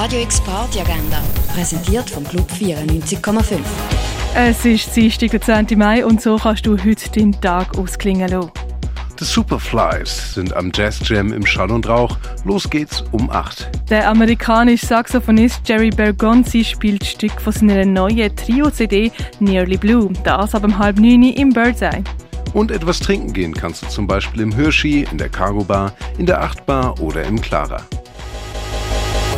Radio X Party Agenda, präsentiert vom Club 94,5. Es ist Dienstag, der 10. Mai und so kannst du heute den Tag ausklingen lassen. The Superflies sind am Jazz Jam im Schall und Rauch. Los geht's um 8. Der amerikanische Saxophonist Jerry Bergonzi spielt Stück von seiner neuen Trio-CD Nearly Blue. Das ab um halb neun im Birdseye. Und etwas trinken gehen kannst du zum Beispiel im Hirschi, in der Cargo Bar, in der Achtbar oder im Clara.